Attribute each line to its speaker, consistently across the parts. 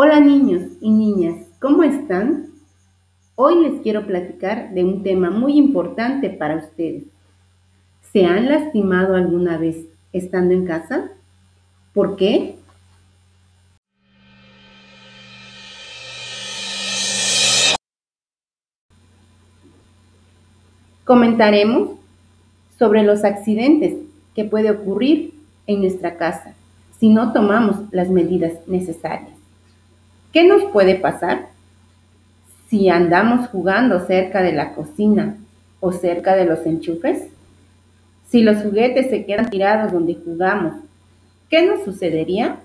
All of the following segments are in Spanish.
Speaker 1: Hola niños y niñas, ¿cómo están? Hoy les quiero platicar de un tema muy importante para ustedes. ¿Se han lastimado alguna vez estando en casa? ¿Por qué? Comentaremos sobre los accidentes que puede ocurrir en nuestra casa si no tomamos las medidas necesarias. ¿Qué nos puede pasar si andamos jugando cerca de la cocina o cerca de los enchufes? Si los juguetes se quedan tirados donde jugamos, ¿qué nos sucedería?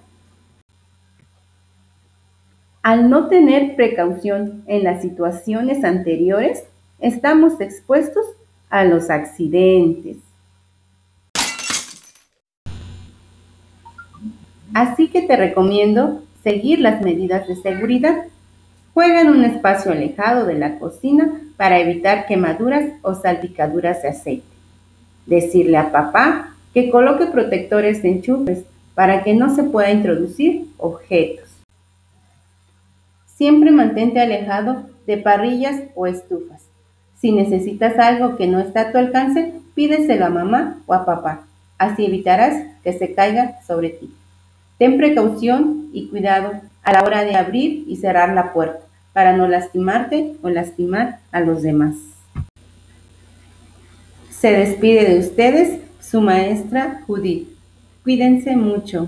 Speaker 1: Al no tener precaución en las situaciones anteriores, estamos expuestos a los accidentes. Así que te recomiendo seguir las medidas de seguridad. Juega en un espacio alejado de la cocina para evitar quemaduras o salpicaduras de aceite. Decirle a papá que coloque protectores de enchufes para que no se pueda introducir objetos. Siempre mantente alejado de parrillas o estufas. Si necesitas algo que no está a tu alcance, pídeselo a mamá o a papá. Así evitarás que se caiga sobre ti. Ten precaución y cuidado a la hora de abrir y cerrar la puerta para no lastimarte o lastimar a los demás. Se despide de ustedes su maestra Judith. Cuídense mucho.